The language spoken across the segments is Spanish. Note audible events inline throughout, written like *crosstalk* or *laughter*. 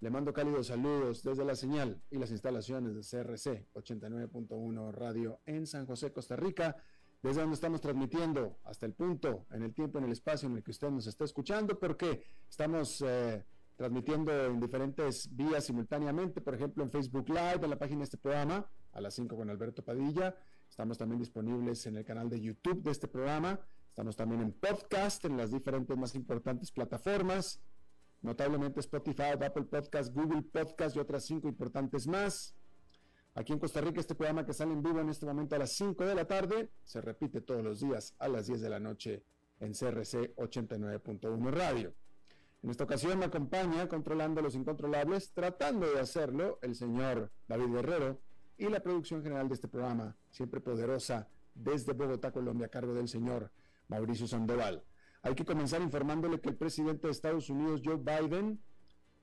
le mando cálidos saludos desde la señal y las instalaciones de CRC 89.1 Radio en San José, Costa Rica, desde donde estamos transmitiendo hasta el punto, en el tiempo, en el espacio en el que usted nos está escuchando, porque estamos eh, transmitiendo en diferentes vías simultáneamente, por ejemplo en Facebook Live, en la página de este programa, a las 5 con Alberto Padilla. Estamos también disponibles en el canal de YouTube de este programa. Estamos también en podcast, en las diferentes más importantes plataformas notablemente Spotify, Apple Podcast, Google Podcast y otras cinco importantes más. Aquí en Costa Rica, este programa que sale en vivo en este momento a las 5 de la tarde, se repite todos los días a las 10 de la noche en CRC 89.1 Radio. En esta ocasión me acompaña controlando los incontrolables, tratando de hacerlo el señor David Guerrero y la producción general de este programa, siempre poderosa, desde Bogotá, Colombia, a cargo del señor Mauricio Sandoval. Hay que comenzar informándole que el presidente de Estados Unidos, Joe Biden,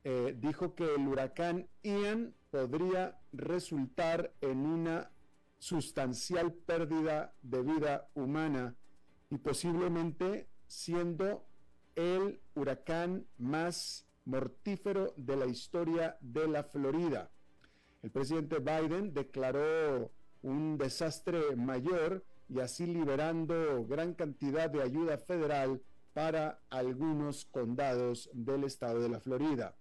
eh, dijo que el huracán Ian podría resultar en una sustancial pérdida de vida humana y posiblemente siendo el huracán más mortífero de la historia de la Florida. El presidente Biden declaró un desastre mayor y así liberando gran cantidad de ayuda federal para algunos condados del estado de la Florida.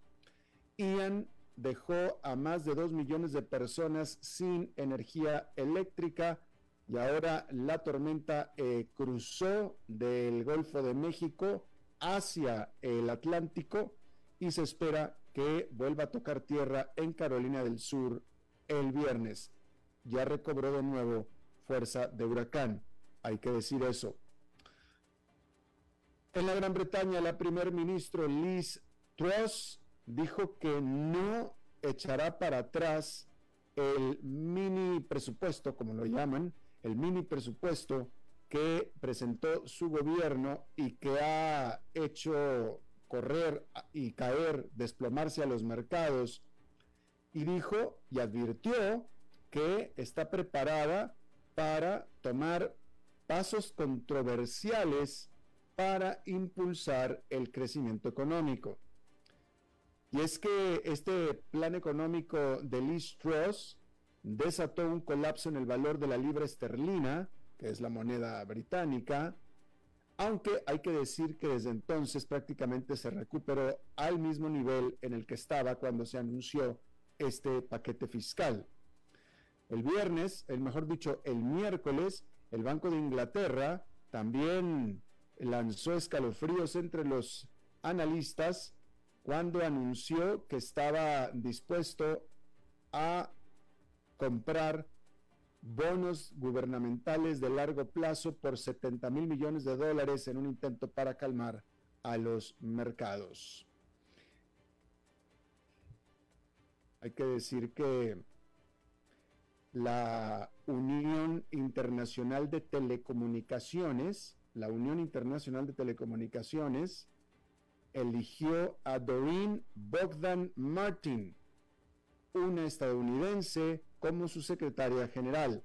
Ian dejó a más de dos millones de personas sin energía eléctrica y ahora la tormenta eh, cruzó del Golfo de México hacia el Atlántico y se espera que vuelva a tocar tierra en Carolina del Sur el viernes. Ya recobró de nuevo fuerza de huracán. Hay que decir eso. En la Gran Bretaña, la primer ministro Liz Truss dijo que no echará para atrás el mini presupuesto, como lo llaman, el mini presupuesto que presentó su gobierno y que ha hecho correr y caer, desplomarse a los mercados, y dijo y advirtió que está preparada para tomar pasos controversiales para impulsar el crecimiento económico. Y es que este plan económico de Liz Truss desató un colapso en el valor de la libra esterlina, que es la moneda británica, aunque hay que decir que desde entonces prácticamente se recuperó al mismo nivel en el que estaba cuando se anunció este paquete fiscal. El viernes, el mejor dicho, el miércoles, el Banco de Inglaterra también lanzó escalofríos entre los analistas cuando anunció que estaba dispuesto a comprar bonos gubernamentales de largo plazo por 70 mil millones de dólares en un intento para calmar a los mercados. Hay que decir que la Unión Internacional de Telecomunicaciones, la Unión Internacional de Telecomunicaciones, eligió a Doreen Bogdan Martin, una estadounidense, como su secretaria general.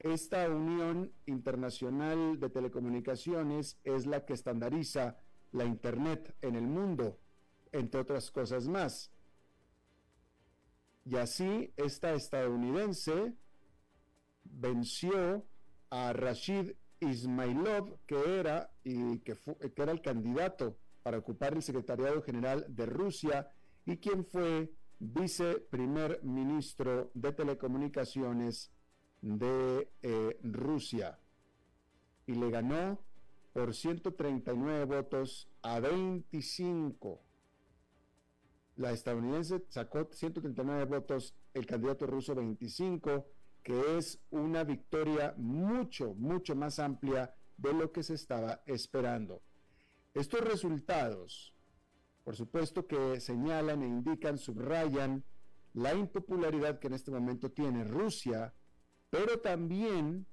Esta Unión Internacional de Telecomunicaciones es la que estandariza la Internet en el mundo. entre otras cosas más. Y así esta estadounidense venció a Rashid Ismailov, que era, y que, que era el candidato para ocupar el secretariado general de Rusia y quien fue viceprimer ministro de telecomunicaciones de eh, Rusia. Y le ganó por 139 votos a 25. La estadounidense sacó 139 votos, el candidato ruso 25, que es una victoria mucho, mucho más amplia de lo que se estaba esperando. Estos resultados, por supuesto que señalan e indican, subrayan la impopularidad que en este momento tiene Rusia, pero también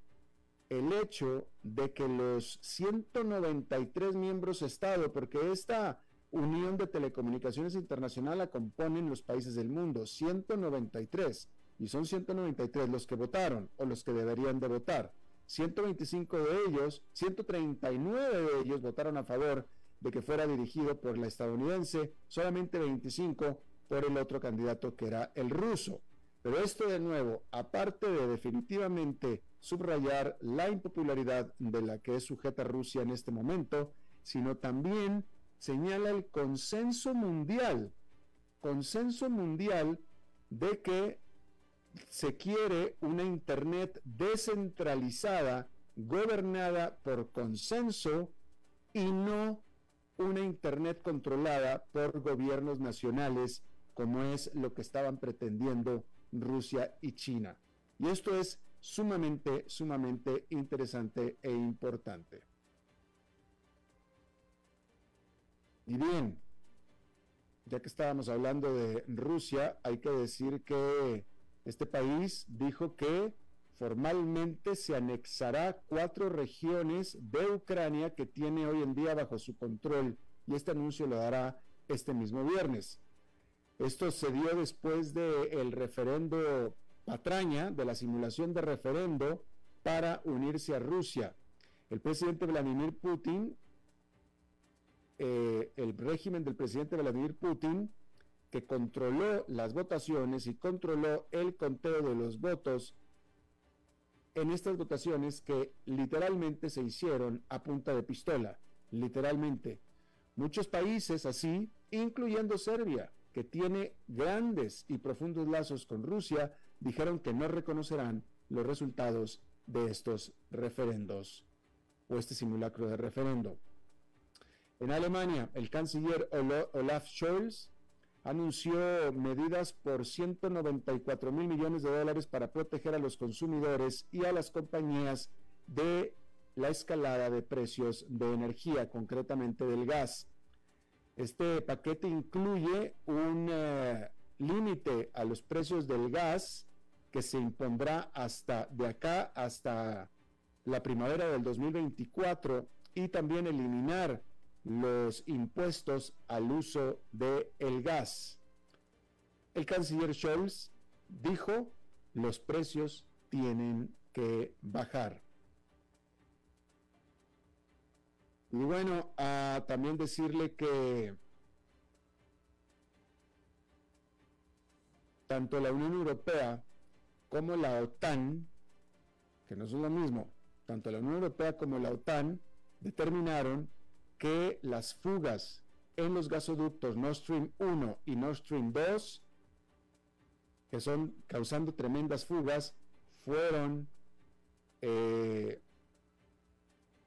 el hecho de que los 193 miembros Estado, porque esta Unión de Telecomunicaciones Internacional la componen los países del mundo, 193, y son 193 los que votaron o los que deberían de votar. 125 de ellos, 139 de ellos votaron a favor de que fuera dirigido por la estadounidense, solamente 25 por el otro candidato que era el ruso. Pero esto de nuevo, aparte de definitivamente subrayar la impopularidad de la que es sujeta Rusia en este momento, sino también señala el consenso mundial, consenso mundial de que se quiere una Internet descentralizada, gobernada por consenso y no una Internet controlada por gobiernos nacionales, como es lo que estaban pretendiendo Rusia y China. Y esto es sumamente, sumamente interesante e importante. Y bien, ya que estábamos hablando de Rusia, hay que decir que este país dijo que formalmente se anexará cuatro regiones de Ucrania que tiene hoy en día bajo su control y este anuncio lo dará este mismo viernes. Esto se dio después del referendo patraña, de la simulación de referendo para unirse a Rusia. El presidente Vladimir Putin eh, el régimen del presidente Vladimir Putin, que controló las votaciones y controló el conteo de los votos en estas votaciones que literalmente se hicieron a punta de pistola, literalmente. Muchos países así, incluyendo Serbia, que tiene grandes y profundos lazos con Rusia, dijeron que no reconocerán los resultados de estos referendos o este simulacro de referendo. En Alemania, el canciller Olaf Scholz anunció medidas por 194 mil millones de dólares para proteger a los consumidores y a las compañías de la escalada de precios de energía, concretamente del gas. Este paquete incluye un eh, límite a los precios del gas que se impondrá hasta de acá hasta la primavera del 2024 y también eliminar los impuestos al uso del el gas. El canciller Scholz dijo, los precios tienen que bajar. Y bueno, también decirle que tanto la Unión Europea como la OTAN, que no son lo mismo, tanto la Unión Europea como la OTAN determinaron que las fugas en los gasoductos Nord Stream 1 y Nord Stream 2, que son causando tremendas fugas, fueron eh,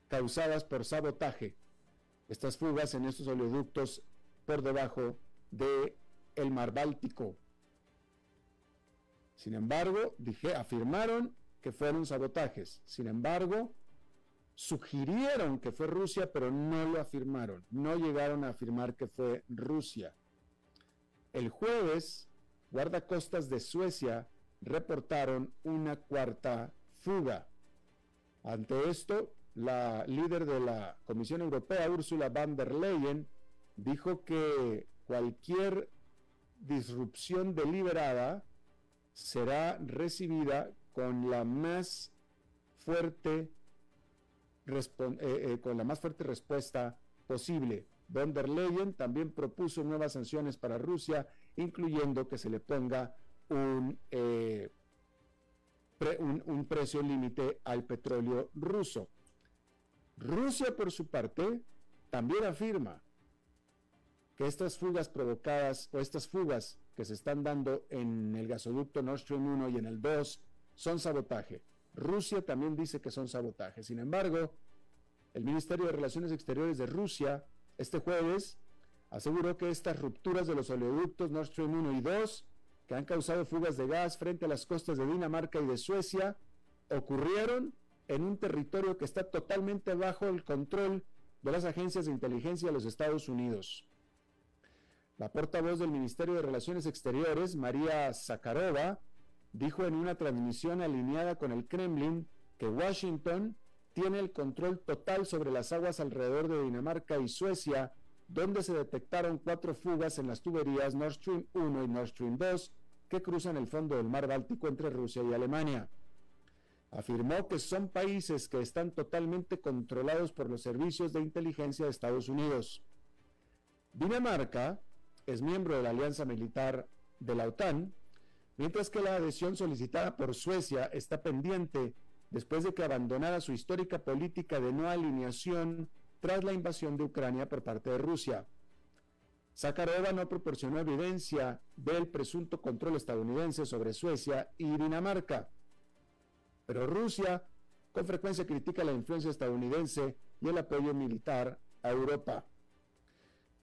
causadas por sabotaje. Estas fugas en estos oleoductos por debajo de el mar Báltico. Sin embargo, dije, afirmaron que fueron sabotajes. Sin embargo, sugirieron que fue Rusia, pero no lo afirmaron, no llegaron a afirmar que fue Rusia. El jueves, guardacostas de Suecia reportaron una cuarta fuga. Ante esto, la líder de la Comisión Europea, Ursula von der Leyen, dijo que cualquier disrupción deliberada será recibida con la más fuerte eh, eh, con la más fuerte respuesta posible. von der Leyen también propuso nuevas sanciones para Rusia, incluyendo que se le ponga un, eh, un precio límite al petróleo ruso. Rusia, por su parte, también afirma que estas fugas provocadas o estas fugas que se están dando en el gasoducto Nord Stream 1 y en el 2 son sabotaje. Rusia también dice que son sabotaje. Sin embargo, el Ministerio de Relaciones Exteriores de Rusia este jueves aseguró que estas rupturas de los oleoductos Nord Stream 1 y 2, que han causado fugas de gas frente a las costas de Dinamarca y de Suecia, ocurrieron en un territorio que está totalmente bajo el control de las agencias de inteligencia de los Estados Unidos. La portavoz del Ministerio de Relaciones Exteriores, María Zakharova, dijo en una transmisión alineada con el Kremlin que Washington tiene el control total sobre las aguas alrededor de Dinamarca y Suecia, donde se detectaron cuatro fugas en las tuberías Nord Stream 1 y Nord Stream 2 que cruzan el fondo del mar Báltico entre Rusia y Alemania. Afirmó que son países que están totalmente controlados por los servicios de inteligencia de Estados Unidos. Dinamarca es miembro de la alianza militar de la OTAN, mientras que la adhesión solicitada por Suecia está pendiente después de que abandonara su histórica política de no alineación tras la invasión de Ucrania por parte de Rusia. Zakharova no proporcionó evidencia del presunto control estadounidense sobre Suecia y Dinamarca, pero Rusia con frecuencia critica la influencia estadounidense y el apoyo militar a Europa.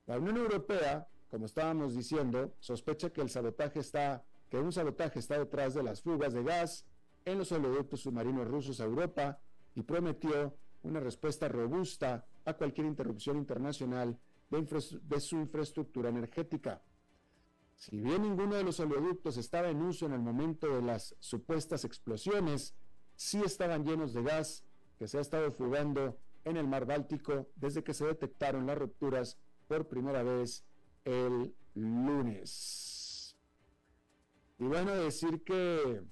La Unión Europea como estábamos diciendo, sospecha que el sabotaje está, que un sabotaje está detrás de las fugas de gas en los oleoductos submarinos rusos a Europa y prometió una respuesta robusta a cualquier interrupción internacional de, de, su infraestructura energética. Si bien ninguno de los oleoductos estaba en uso en el momento de las supuestas explosiones, sí estaban llenos de gas que se ha estado fugando en el mar Báltico desde que se detectaron las rupturas por primera vez el lunes. Y bueno, decir que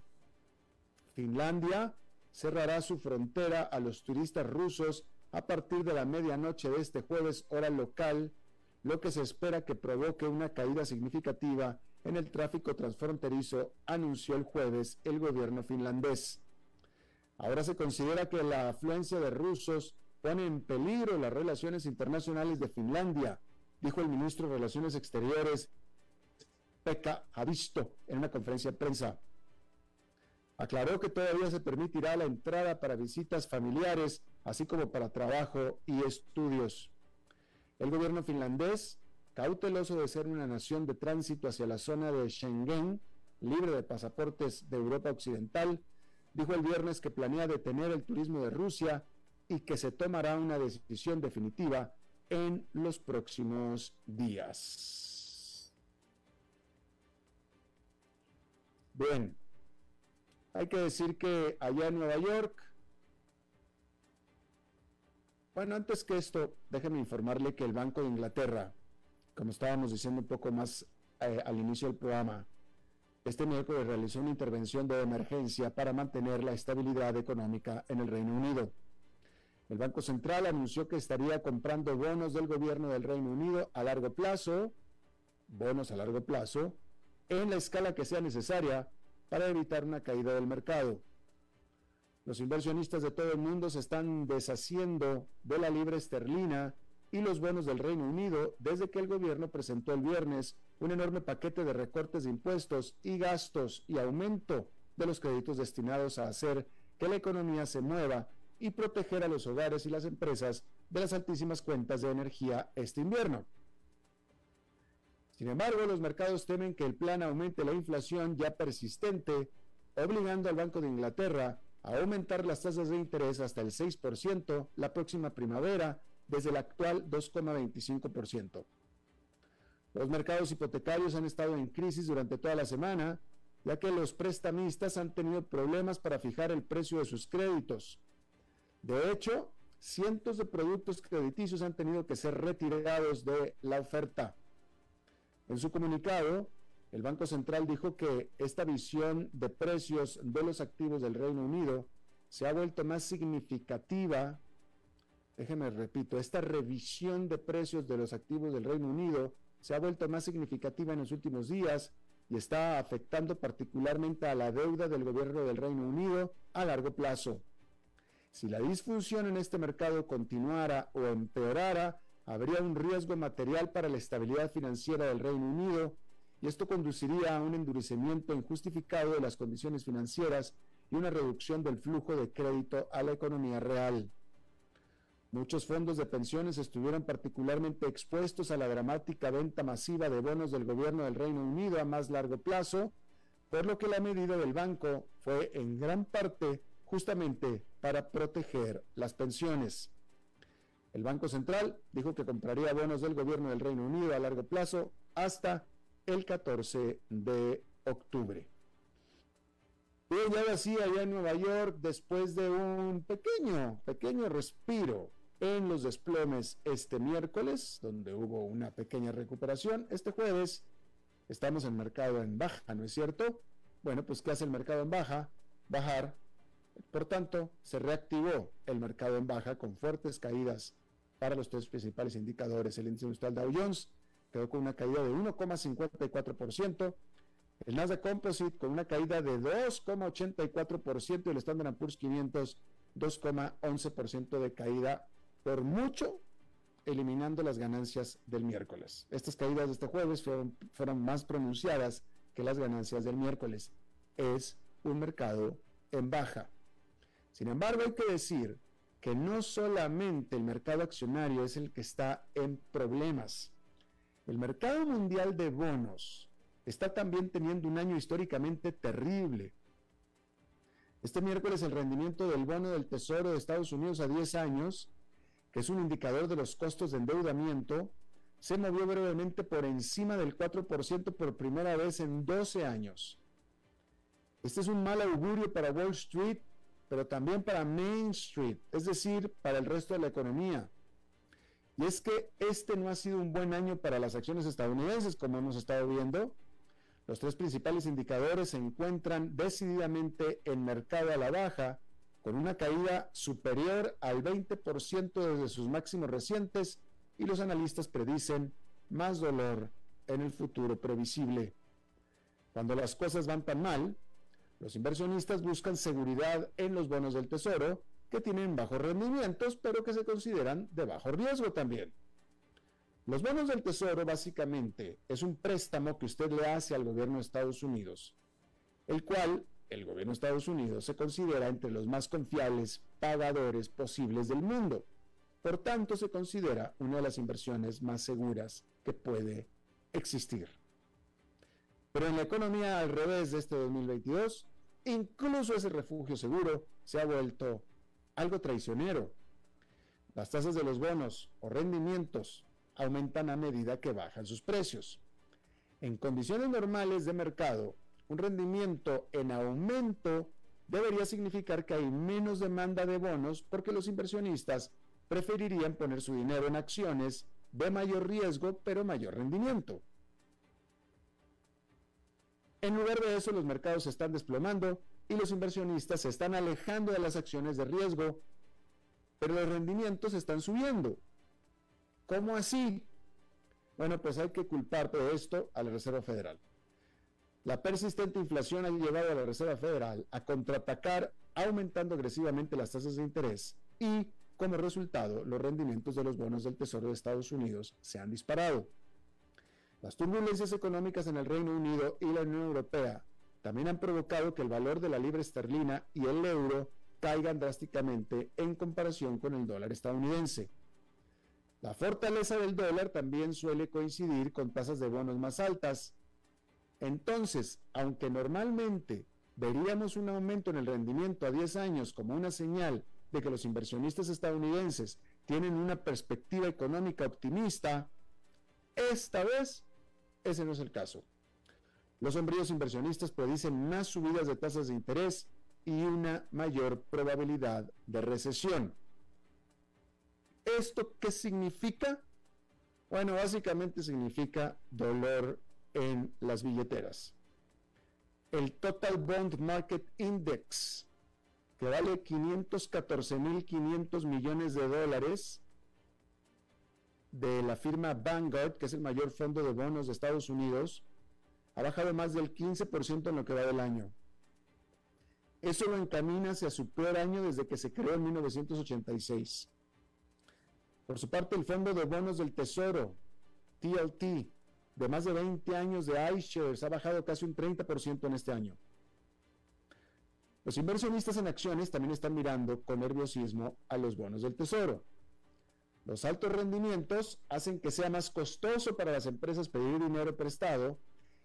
Finlandia cerrará su frontera a los turistas rusos a partir de la medianoche de este jueves hora local, lo que se espera que provoque una caída significativa en el tráfico transfronterizo, anunció el jueves el gobierno finlandés. Ahora se considera que la afluencia de rusos pone en peligro las relaciones internacionales de Finlandia, dijo el ministro de Relaciones Exteriores, Pekka Havisto, en una conferencia de prensa. Aclaró que todavía se permitirá la entrada para visitas familiares, así como para trabajo y estudios. El gobierno finlandés, cauteloso de ser una nación de tránsito hacia la zona de Schengen, libre de pasaportes de Europa Occidental, dijo el viernes que planea detener el turismo de Rusia y que se tomará una decisión definitiva en los próximos días. Bien, hay que decir que allá en Nueva York, bueno, antes que esto, déjeme informarle que el Banco de Inglaterra, como estábamos diciendo un poco más eh, al inicio del programa, este miércoles realizó una intervención de emergencia para mantener la estabilidad económica en el Reino Unido. El Banco Central anunció que estaría comprando bonos del gobierno del Reino Unido a largo plazo, bonos a largo plazo, en la escala que sea necesaria para evitar una caída del mercado. Los inversionistas de todo el mundo se están deshaciendo de la libra esterlina y los bonos del Reino Unido desde que el gobierno presentó el viernes un enorme paquete de recortes de impuestos y gastos y aumento de los créditos destinados a hacer que la economía se mueva y proteger a los hogares y las empresas de las altísimas cuentas de energía este invierno. Sin embargo, los mercados temen que el plan aumente la inflación ya persistente, obligando al Banco de Inglaterra a aumentar las tasas de interés hasta el 6% la próxima primavera, desde el actual 2,25%. Los mercados hipotecarios han estado en crisis durante toda la semana, ya que los prestamistas han tenido problemas para fijar el precio de sus créditos, de hecho, cientos de productos crediticios han tenido que ser retirados de la oferta. En su comunicado, el Banco Central dijo que esta visión de precios de los activos del Reino Unido se ha vuelto más significativa déjeme repito, esta revisión de precios de los activos del Reino Unido se ha vuelto más significativa en los últimos días y está afectando particularmente a la deuda del gobierno del Reino Unido a largo plazo. Si la disfunción en este mercado continuara o empeorara, habría un riesgo material para la estabilidad financiera del Reino Unido y esto conduciría a un endurecimiento injustificado de las condiciones financieras y una reducción del flujo de crédito a la economía real. Muchos fondos de pensiones estuvieron particularmente expuestos a la dramática venta masiva de bonos del gobierno del Reino Unido a más largo plazo, por lo que la medida del banco fue en gran parte justamente para proteger las pensiones. El Banco Central dijo que compraría bonos del gobierno del Reino Unido a largo plazo hasta el 14 de octubre. Y ya así allá en Nueva York, después de un pequeño, pequeño respiro en los desplomes este miércoles, donde hubo una pequeña recuperación. Este jueves estamos en mercado en baja, ¿no es cierto? Bueno, pues ¿qué hace el mercado en baja? Bajar. Por tanto, se reactivó el mercado en baja con fuertes caídas para los tres principales indicadores. El índice industrial Dow Jones quedó con una caída de 1,54%, el Nasdaq Composite con una caída de 2,84% y el Standard Poor's 500 2,11% de caída por mucho eliminando las ganancias del miércoles. Estas caídas de este jueves fueron, fueron más pronunciadas que las ganancias del miércoles. Es un mercado en baja. Sin embargo, hay que decir que no solamente el mercado accionario es el que está en problemas. El mercado mundial de bonos está también teniendo un año históricamente terrible. Este miércoles el rendimiento del bono del Tesoro de Estados Unidos a 10 años que es un indicador de los costos de endeudamiento, se movió brevemente por encima del 4% por primera vez en 12 años. Este es un mal augurio para Wall Street, pero también para Main Street, es decir, para el resto de la economía. Y es que este no ha sido un buen año para las acciones estadounidenses, como hemos estado viendo. Los tres principales indicadores se encuentran decididamente en mercado a la baja, con una caída superior al 20% desde sus máximos recientes y los analistas predicen más dolor en el futuro previsible. Cuando las cosas van tan mal, los inversionistas buscan seguridad en los bonos del tesoro, que tienen bajos rendimientos, pero que se consideran de bajo riesgo también. Los bonos del tesoro básicamente es un préstamo que usted le hace al gobierno de Estados Unidos, el cual el gobierno de Estados Unidos se considera entre los más confiables pagadores posibles del mundo. Por tanto, se considera una de las inversiones más seguras que puede existir. Pero en la economía al revés de este 2022, incluso ese refugio seguro se ha vuelto algo traicionero. Las tasas de los bonos o rendimientos aumentan a medida que bajan sus precios. En condiciones normales de mercado, un rendimiento en aumento debería significar que hay menos demanda de bonos porque los inversionistas preferirían poner su dinero en acciones de mayor riesgo pero mayor rendimiento. En lugar de eso, los mercados se están desplomando y los inversionistas se están alejando de las acciones de riesgo, pero los rendimientos están subiendo. ¿Cómo así? Bueno, pues hay que culpar todo esto a la Reserva Federal. La persistente inflación ha llevado a la Reserva Federal a contraatacar aumentando agresivamente las tasas de interés y, como resultado, los rendimientos de los bonos del Tesoro de Estados Unidos se han disparado. Las turbulencias económicas en el Reino Unido y la Unión Europea también han provocado que el valor de la libra esterlina y el euro caigan drásticamente en comparación con el dólar estadounidense. La fortaleza del dólar también suele coincidir con tasas de bonos más altas, entonces, aunque normalmente veríamos un aumento en el rendimiento a 10 años como una señal de que los inversionistas estadounidenses tienen una perspectiva económica optimista, esta vez ese no es el caso. Los sombríos inversionistas predicen más subidas de tasas de interés y una mayor probabilidad de recesión. ¿Esto qué significa? Bueno, básicamente significa dolor en las billeteras. El Total Bond Market Index que vale 514.500 millones de dólares de la firma Vanguard, que es el mayor fondo de bonos de Estados Unidos, ha bajado más del 15% en lo que va del año. Eso lo encamina hacia su peor año desde que se creó en 1986. Por su parte, el Fondo de Bonos del Tesoro, TLT, de más de 20 años de iShares, ha bajado casi un 30% en este año. Los inversionistas en acciones también están mirando con nerviosismo a los bonos del Tesoro. Los altos rendimientos hacen que sea más costoso para las empresas pedir dinero prestado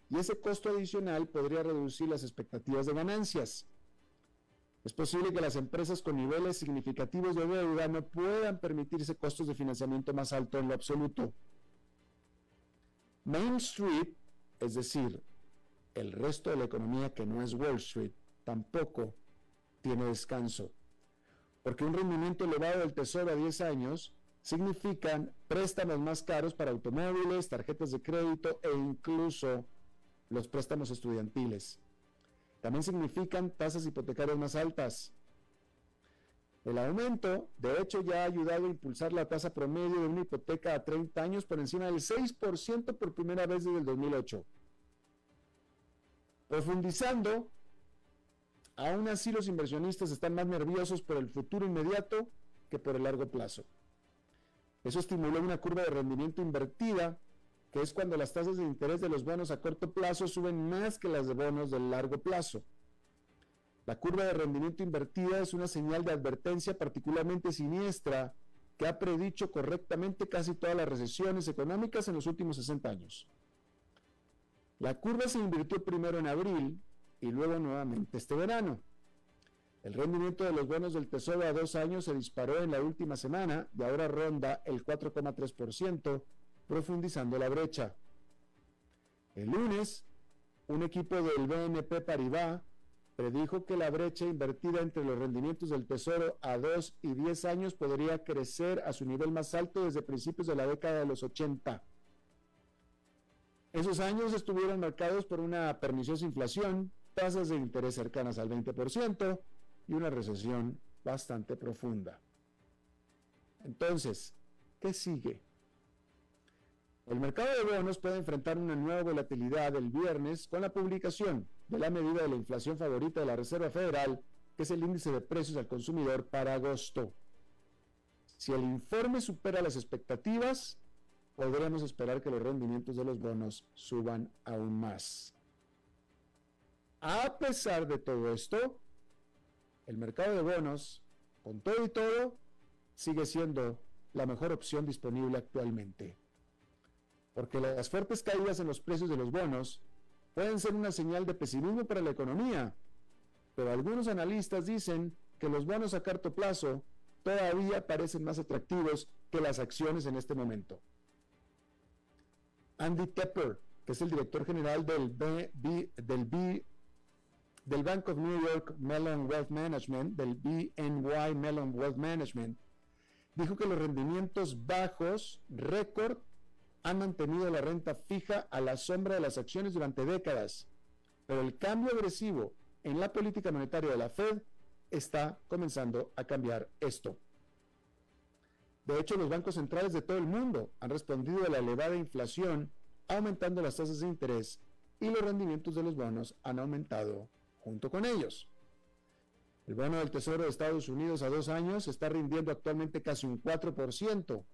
y ese costo adicional podría reducir las expectativas de ganancias. Es posible que las empresas con niveles significativos de deuda no puedan permitirse costos de financiamiento más altos en lo absoluto. Main Street, es decir, el resto de la economía que no es Wall Street, tampoco tiene descanso, porque un rendimiento elevado del tesoro a 10 años significan préstamos más caros para automóviles, tarjetas de crédito e incluso los préstamos estudiantiles. También significan tasas hipotecarias más altas. El aumento, de hecho, ya ha ayudado a impulsar la tasa promedio de una hipoteca a 30 años por encima del 6% por primera vez desde el 2008. Profundizando, aún así los inversionistas están más nerviosos por el futuro inmediato que por el largo plazo. Eso estimuló una curva de rendimiento invertida que es cuando las tasas de interés de los bonos a corto plazo suben más que las de bonos de largo plazo. La curva de rendimiento invertida es una señal de advertencia particularmente siniestra que ha predicho correctamente casi todas las recesiones económicas en los últimos 60 años. La curva se invirtió primero en abril y luego nuevamente este verano. El rendimiento de los bonos del Tesoro a dos años se disparó en la última semana y ahora ronda el 4,3%, profundizando la brecha. El lunes, un equipo del BNP Paribas predijo que la brecha invertida entre los rendimientos del Tesoro a 2 y 10 años podría crecer a su nivel más alto desde principios de la década de los 80. Esos años estuvieron marcados por una perniciosa inflación, tasas de interés cercanas al 20% y una recesión bastante profunda. Entonces, ¿qué sigue? El mercado de bonos puede enfrentar una nueva volatilidad el viernes con la publicación de la medida de la inflación favorita de la Reserva Federal, que es el índice de precios al consumidor para agosto. Si el informe supera las expectativas, podremos esperar que los rendimientos de los bonos suban aún más. A pesar de todo esto, el mercado de bonos, con todo y todo, sigue siendo la mejor opción disponible actualmente porque las fuertes caídas en los precios de los bonos pueden ser una señal de pesimismo para la economía, pero algunos analistas dicen que los bonos a corto plazo todavía parecen más atractivos que las acciones en este momento. Andy Tepper, que es el director general del, del, del Bank of New York Mellon Wealth Management, del BNY Mellon Wealth Management, dijo que los rendimientos bajos récord han mantenido la renta fija a la sombra de las acciones durante décadas, pero el cambio agresivo en la política monetaria de la Fed está comenzando a cambiar esto. De hecho, los bancos centrales de todo el mundo han respondido a la elevada inflación aumentando las tasas de interés y los rendimientos de los bonos han aumentado junto con ellos. El bono del Tesoro de Estados Unidos a dos años está rindiendo actualmente casi un 4%,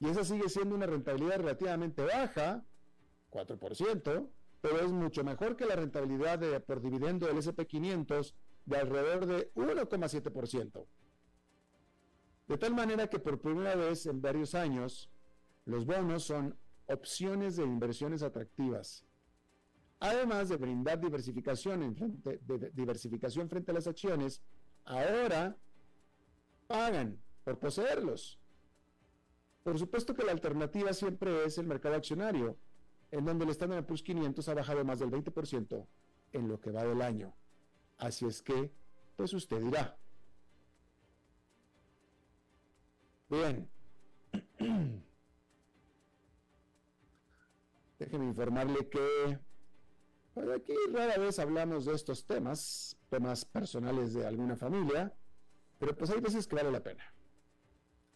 y esa sigue siendo una rentabilidad relativamente baja, 4%, pero es mucho mejor que la rentabilidad por dividendo del SP500 de alrededor de 1,7%. De tal manera que por primera vez en varios años, los bonos son opciones de inversiones atractivas. Además de brindar diversificación, frente, a las acciones, ahora pagan por poseerlos. Por supuesto que la alternativa siempre es el mercado accionario, en donde el Standard Poor's 500 ha bajado más del 20% en lo que va del año. Así es que, pues usted dirá. Bien. *clears throat* Déjeme informarle que Pues aquí rara vez hablamos de estos temas, temas personales de alguna familia, pero pues hay veces que vale la pena.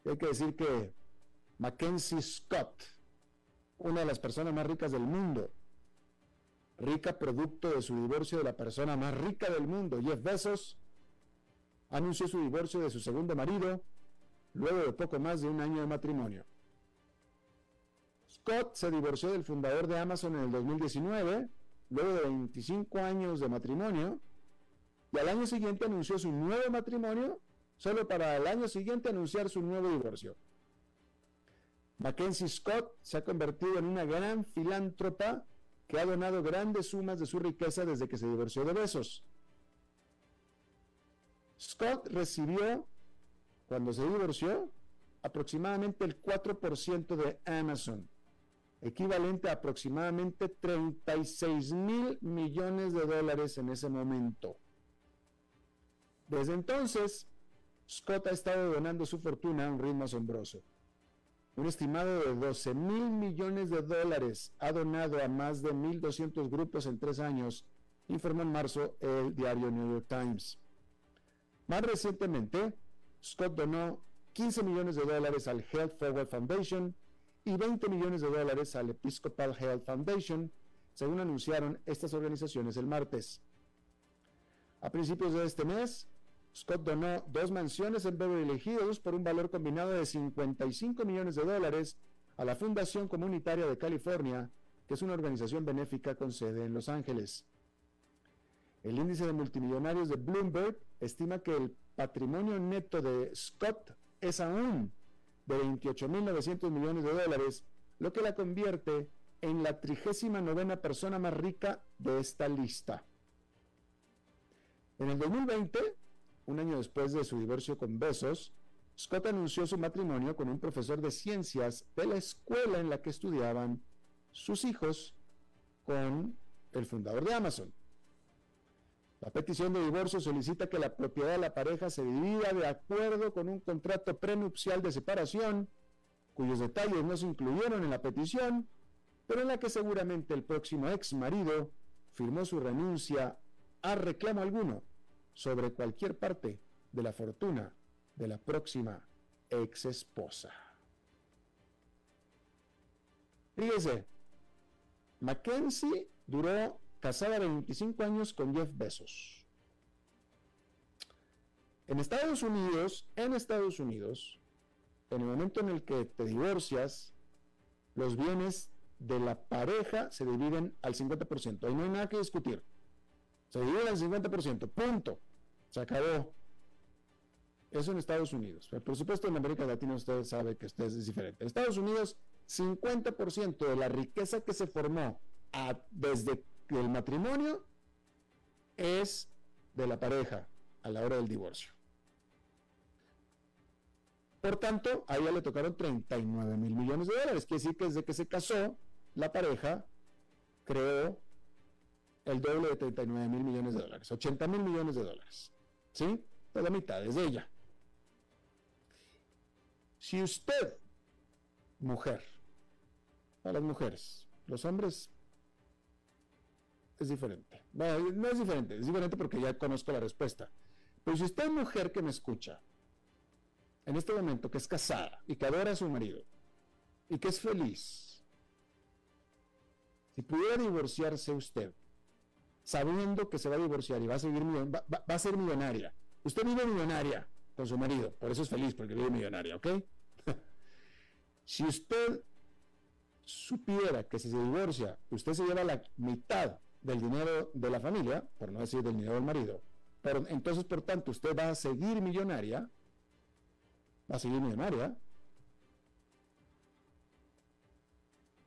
Hay que decir que Mackenzie Scott, una de las personas más ricas del mundo, rica producto de su divorcio de la persona más rica del mundo, Jeff Bezos, anunció su divorcio de su segundo marido luego de poco más de un año de matrimonio. Scott se divorció del fundador de Amazon en el 2019, luego de 25 años de matrimonio, y al año siguiente anunció su nuevo matrimonio, solo para el año siguiente anunciar su nuevo divorcio. Mackenzie Scott se ha convertido en una gran filántropa que ha donado grandes sumas de su riqueza desde que se divorció de Besos. Scott recibió, cuando se divorció, aproximadamente el 4% de Amazon, equivalente a aproximadamente 36 mil millones de dólares en ese momento. Desde entonces, Scott ha estado donando su fortuna a un ritmo asombroso. Un estimado de 12 mil millones de dólares ha donado a más de 1.200 grupos en tres años, informó en marzo el diario New York Times. Más recientemente, Scott donó 15 millones de dólares al Health Forward Foundation y 20 millones de dólares al Episcopal Health Foundation, según anunciaron estas organizaciones el martes. A principios de este mes, Scott donó dos mansiones en Beverly Hills por un valor combinado de 55 millones de dólares a la Fundación Comunitaria de California, que es una organización benéfica con sede en Los Ángeles. El índice de multimillonarios de Bloomberg estima que el patrimonio neto de Scott es aún de 28.900 millones de dólares, lo que la convierte en la 39 persona más rica de esta lista. En el 2020, un año después de su divorcio con Besos, Scott anunció su matrimonio con un profesor de ciencias de la escuela en la que estudiaban sus hijos con el fundador de Amazon. La petición de divorcio solicita que la propiedad de la pareja se divida de acuerdo con un contrato prenupcial de separación, cuyos detalles no se incluyeron en la petición, pero en la que seguramente el próximo ex marido firmó su renuncia a reclamo alguno sobre cualquier parte de la fortuna de la próxima ex esposa. Fíjese, Mackenzie duró casada 25 años con Jeff Bezos. En Estados Unidos, en Estados Unidos, en el momento en el que te divorcias, los bienes de la pareja se dividen al 50%. Ahí no hay nada que discutir. Se divide al 50%, punto. Se acabó. Eso en Estados Unidos. por supuesto, en América Latina usted sabe que esto es diferente. En Estados Unidos, 50% de la riqueza que se formó desde el matrimonio es de la pareja a la hora del divorcio. Por tanto, a ella le tocaron 39 mil millones de dólares. Quiere decir que desde que se casó, la pareja creó el doble de 39 mil millones de dólares, 80 mil millones de dólares. ¿Sí? la mitad es de ella. Si usted, mujer, a las mujeres, los hombres es diferente. No es diferente, es diferente porque ya conozco la respuesta. Pero si usted, mujer que me escucha, en este momento, que es casada y que adora a su marido y que es feliz, si pudiera divorciarse usted, sabiendo que se va a divorciar y va a, seguir, va, a ser millonaria. Usted vive millonaria con su marido, por eso es feliz, porque vive millonaria, ¿ok? *laughs* si usted supiera que si se divorcia, usted se lleva la mitad del dinero de la familia, por no decir del dinero del marido, pero entonces, por tanto, usted va a seguir millonaria, va a seguir millonaria.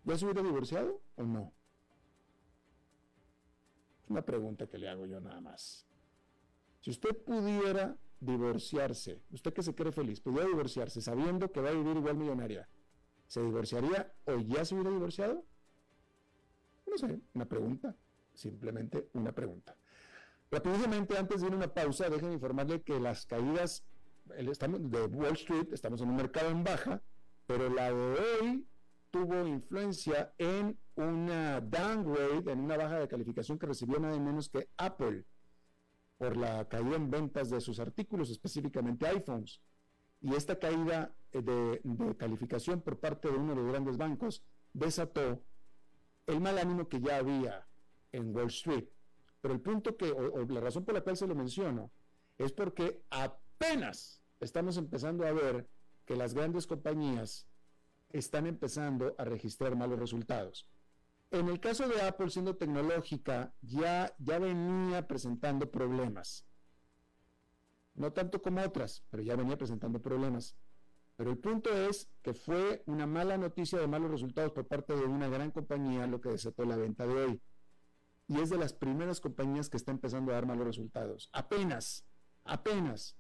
¿Ya se hubiera divorciado o no? una pregunta que le hago yo nada más. Si usted pudiera divorciarse, usted que se cree feliz, pudiera divorciarse sabiendo que va a vivir igual millonaria, ¿se divorciaría o ya se hubiera divorciado? No sé, una pregunta, simplemente una pregunta. Rápidamente, antes de ir a una pausa, déjenme informarle que las caídas de Wall Street, estamos en un mercado en baja, pero la de hoy tuvo influencia en una downgrade, en una baja de calificación que recibió nada menos que Apple por la caída en ventas de sus artículos, específicamente iPhones. Y esta caída eh, de, calificación por parte de uno de los grandes bancos desató el mal ánimo que ya había en Wall Street. Pero el punto que, o, la razón por la cual se lo menciono, es porque apenas estamos empezando a ver que las grandes compañías están empezando a registrar malos resultados. En el caso de Apple, siendo tecnológica, ya, ya venía presentando problemas. No tanto como otras, pero ya venía presentando problemas. Pero el punto es que fue una mala noticia de malos resultados por parte de una gran compañía lo que desató la venta de hoy. Y es de las primeras compañías que está empezando a dar malos resultados. Apenas, apenas.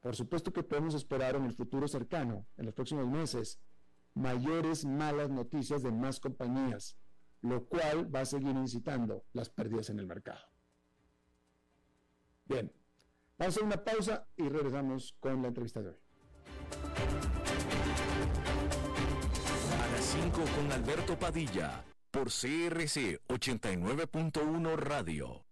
Por supuesto que podemos esperar en el futuro cercano, en los próximos meses, mayores malas noticias de más compañías, lo cual va a seguir incitando las pérdidas en el mercado. Bien, vamos a una pausa y regresamos con la entrevista de hoy. A las 5 con Alberto Padilla, por CRC 89.1 Radio.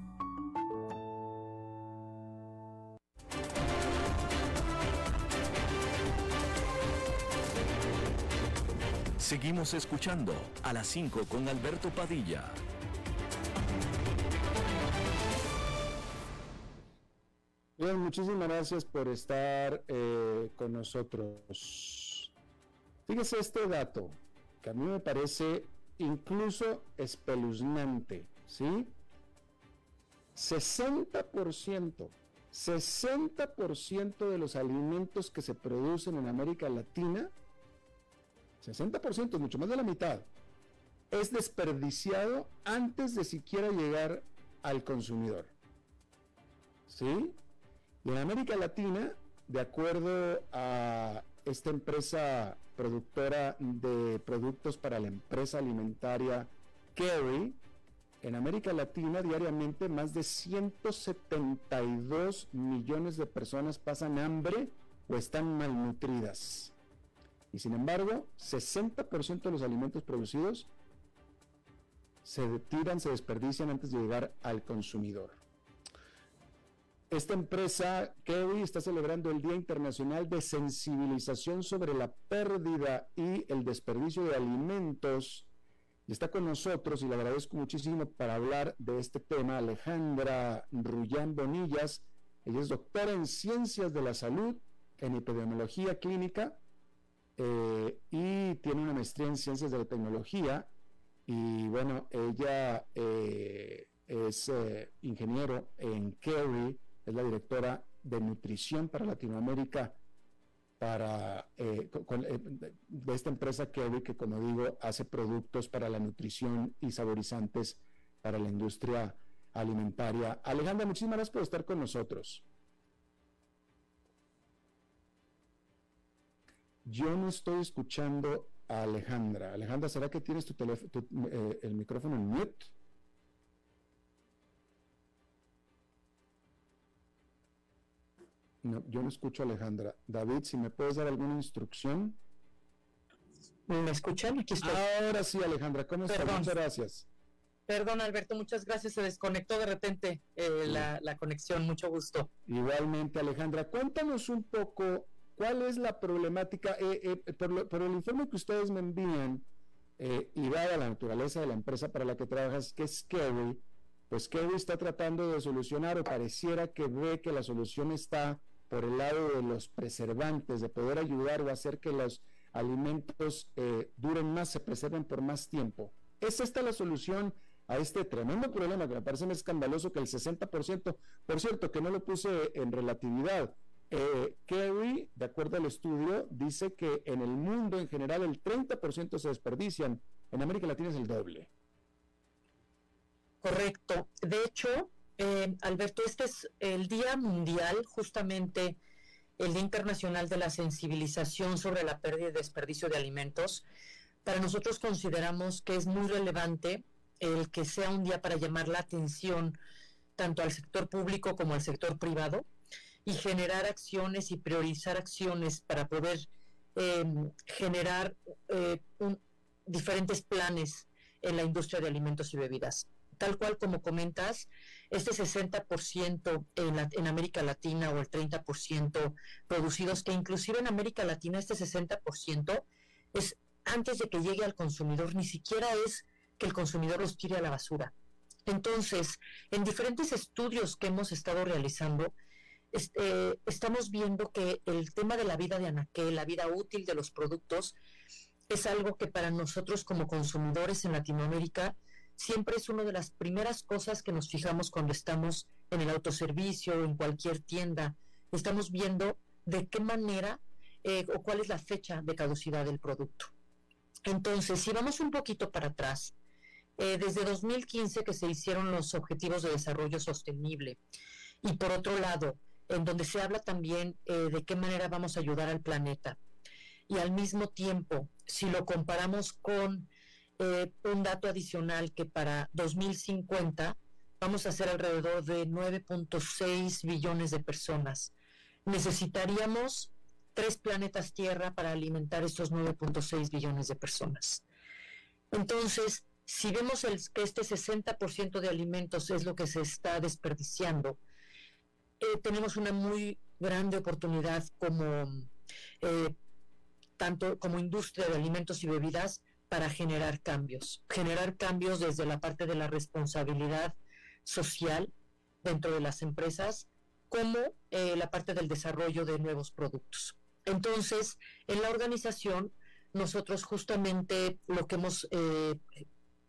Seguimos escuchando a las 5 con Alberto Padilla. Bien, muchísimas gracias por estar eh, con nosotros. Fíjese este dato que a mí me parece incluso espeluznante, ¿sí? 60%, 60% de los alimentos que se producen en América Latina 60%, mucho más de la mitad, es desperdiciado antes de siquiera llegar al consumidor. ¿Sí? Y en América Latina, de acuerdo a esta empresa productora de productos para la empresa alimentaria Kerry, en América Latina diariamente más de 172 millones de personas pasan hambre o están malnutridas. Y sin embargo, 60% de los alimentos producidos se tiran, se desperdician antes de llegar al consumidor. Esta empresa, Kerry, está celebrando el Día Internacional de Sensibilización sobre la pérdida y el desperdicio de alimentos. Está con nosotros, y le agradezco muchísimo para hablar de este tema, Alejandra Rullán Bonillas. Ella es doctora en Ciencias de la Salud, en Epidemiología Clínica eh, y tiene una maestría en ciencias de la tecnología y bueno, ella eh, es eh, ingeniero en Kerry, es la directora de nutrición para Latinoamérica para de esta empresa Kerry que como digo hace productos para la nutrición y saborizantes para la industria alimentaria. Alejandra, muchísimas gracias por estar con nosotros. Yo no estoy escuchando a Alejandra. Alejandra, ¿será que tienes tu teléfono, eh, el micrófono en mute? No, yo no escucho a Alejandra. David, si me puedes dar alguna instrucción. ¿Me escuchan? Aquí estoy. Ahora sí, Alejandra, ¿cómo estás? Muchas gracias. Perdón, Alberto, muchas gracias. Se desconectó de repente eh, la, la, conexión. Mucho gusto. Igualmente, Alejandra, cuéntanos un poco cuál es la problemática. Eh, eh, por, el informe que ustedes me envían y dada la naturaleza de la empresa para la que trabajas, que es Kerry, pues Kerry está tratando de solucionar o pareciera que ve que la solución está por el lado de los preservantes, de poder ayudar o hacer que los alimentos duren más, se preserven por más tiempo. ¿Es esta la solución a este tremendo problema que me parece escandaloso que el 60%, por cierto, que no lo puse en relatividad, eh, Kerry, de acuerdo al estudio, dice que en el mundo en general el 30% se desperdician, en América Latina es el doble. Correcto. De hecho, eh, Alberto, este es el Día Mundial, justamente el Día Internacional de la Sensibilización sobre la pérdida y desperdicio de alimentos. Para nosotros consideramos que es muy relevante el que sea un día para llamar la atención tanto al sector público como al sector privado y generar acciones y priorizar acciones para poder em, generar eh, diferentes planes en la industria de alimentos y bebidas. Tal cual como comentas, este 60% en, en América Latina o el 30% producidos, que inclusive en América Latina este 60% es antes de que llegue al consumidor, ni siquiera es que el consumidor los tire a la basura. Entonces, en diferentes estudios que hemos estado realizando, este, estamos viendo que el tema de la vida de anaquel, la vida útil de los productos, es algo que para nosotros como consumidores en Latinoamérica siempre es una de las primeras cosas que nos fijamos cuando estamos en el autoservicio o en cualquier tienda. Estamos viendo de qué manera eh, o cuál es la fecha de caducidad del producto. Entonces, si vamos un poquito para atrás, eh, desde 2015 que se hicieron los Objetivos de Desarrollo Sostenible. Y por otro lado, en donde se habla también eh, de qué manera vamos a ayudar al planeta. Y al mismo tiempo, si lo comparamos con eh, un dato adicional que para 2050 vamos a ser alrededor de 9.6 billones de personas. Necesitaríamos tres planetas Tierra para alimentar estos 9.6 billones de personas. Entonces, si vemos que este 60% de alimentos es lo que se está desperdiciando, eh, tenemos una muy grande oportunidad como eh, tanto como industria de alimentos y bebidas para generar cambios, generar cambios desde la parte de la responsabilidad social dentro de las empresas, como eh, la parte del desarrollo de nuevos productos. Entonces, en la organización, nosotros justamente lo que hemos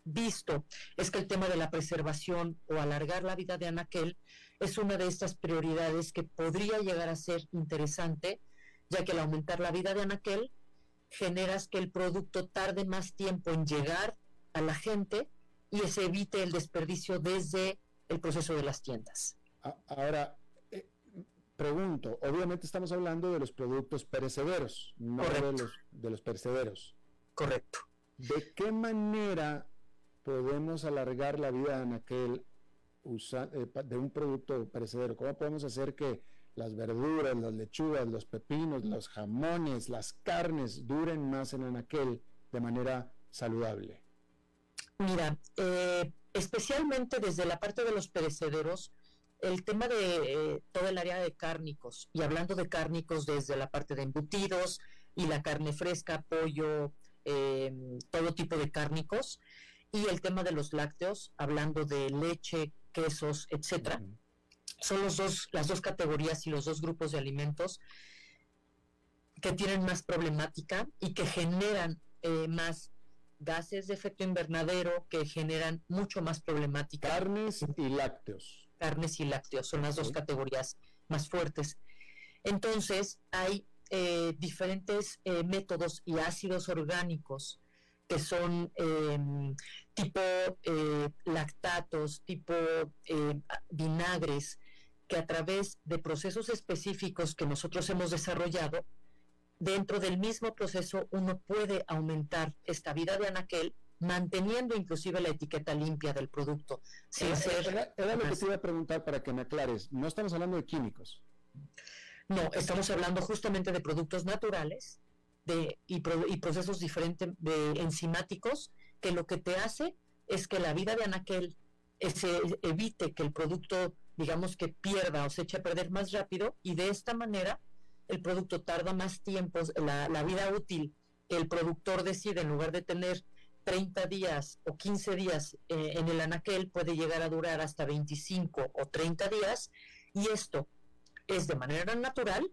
visto es que el tema de la preservación o alargar la vida de anaquel es una de estas prioridades que podría llegar a ser interesante, ya que al aumentar la vida de anaquel generas que el producto tarde más tiempo en llegar a la gente y se evite el desperdicio desde el proceso de las tiendas. Ahora, eh, pregunto, obviamente estamos hablando de los productos perecederos, no de los, de los perecederos. Correcto. ¿De qué manera podemos alargar la vida en eh, de un producto perecedero? ¿Cómo podemos hacer que las verduras, las lechugas, los pepinos, los jamones, las carnes duren más en aquel de manera saludable? Mira, eh, especialmente desde la parte de los perecederos, el tema de eh, todo el área de cárnicos, y hablando de cárnicos desde la parte de embutidos y la carne fresca, pollo, todo tipo de cárnicos, y el tema de los lácteos, hablando de leche, quesos, etcétera. Son los dos, las dos categorías y los dos grupos de alimentos que tienen más problemática y que generan eh, más gases de efecto invernadero, que generan mucho más problemática. Carnes y lácteos. Carnes y lácteos son las dos categorías más fuertes. Entonces, hay eh, diferentes eh, métodos y ácidos orgánicos que son em, tipo eh, lactatos, tipo eh, vinagres, que a través de procesos específicos que nosotros hemos desarrollado, dentro del mismo proceso uno puede aumentar esta vida de anaquel manteniendo inclusive la etiqueta limpia del producto. Sin ser era, lo que te iba a preguntar para que me aclares. No estamos hablando de químicos. No, estamos hablando justamente de productos naturales de, y, procesos diferentes de enzimáticos que lo que te hace es que la vida de anaquel se evite que el producto, digamos que pierda o se eche a perder más rápido y de esta manera el producto tarda más tiempo, la, vida útil el productor decide, en lugar de tener 30 días o 15 días eh, en el anaquel, puede llegar a durar hasta 25 o 30 días, y esto es de manera natural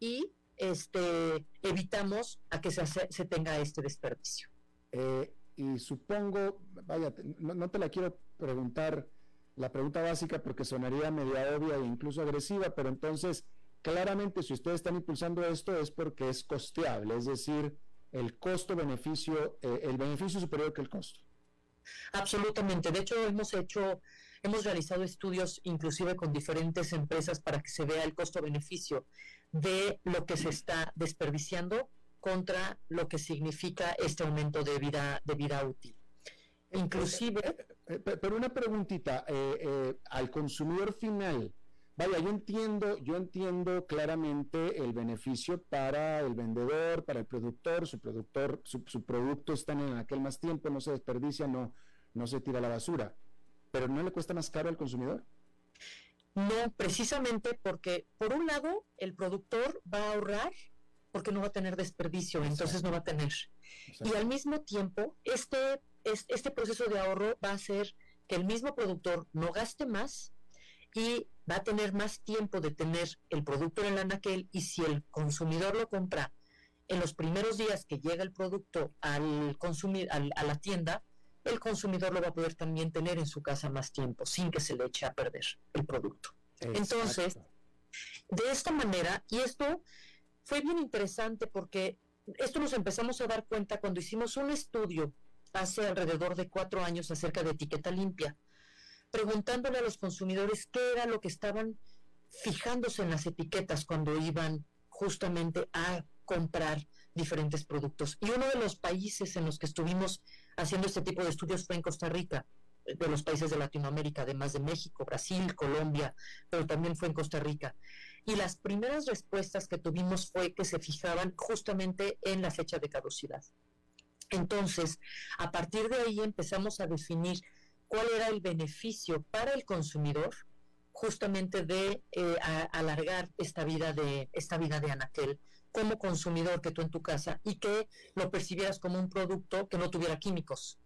y este, evitamos a que se, se tenga este desperdicio. Eh, y supongo, vaya, no, te la quiero preguntar la pregunta básica porque sonaría media obvia e incluso agresiva, pero entonces, claramente si ustedes están impulsando esto es porque es costeable, es decir, el costo-beneficio, eh, el beneficio superior que el costo. Absolutamente. De hecho, hemos hecho, hemos realizado estudios inclusive con diferentes empresas para que se vea el costo-beneficio de lo que se está desperdiciando contra lo que significa este aumento de vida, de vida útil. Inclusive... Eh, eh, pero una preguntita, al consumidor final, Vaya, yo entiendo, yo entiendo claramente el beneficio para el vendedor, para el productor, su productor, su, producto está en aquel más tiempo, no se desperdicia, no, no se tira a la basura. Pero ¿no le cuesta más caro al consumidor? No, precisamente porque, por un lado, el productor va a ahorrar porque no va a tener desperdicio, entonces no va a tener. Y al mismo tiempo, este, este proceso de ahorro va a hacer que el mismo productor no gaste más y va a tener más tiempo de tener el producto en el anaquel y si el consumidor lo compra en los primeros días que llega el producto al consumir, a la tienda, el consumidor lo va a poder también tener en su casa más tiempo sin que se le eche a perder el producto. Entonces, de esta manera, y esto fue bien interesante porque esto nos empezamos a dar cuenta cuando hicimos un estudio hace alrededor de cuatro años acerca de etiqueta limpia preguntándole a los consumidores qué era lo que estaban fijándose en las etiquetas cuando iban justamente a comprar diferentes productos. Y uno de los países en los que estuvimos haciendo este tipo de estudios fue en Costa Rica, de los países de Latinoamérica, además de México, Brasil, Colombia, pero también fue en Costa Rica. Y las primeras respuestas que tuvimos fue que se fijaban justamente en la fecha de caducidad. Entonces, a partir de ahí empezamos a definir cuál era el beneficio para el consumidor justamente de eh, alargar esta vida de esta vida de anaquel como consumidor que tú en tu casa y que lo percibieras como un producto que no tuviera químicos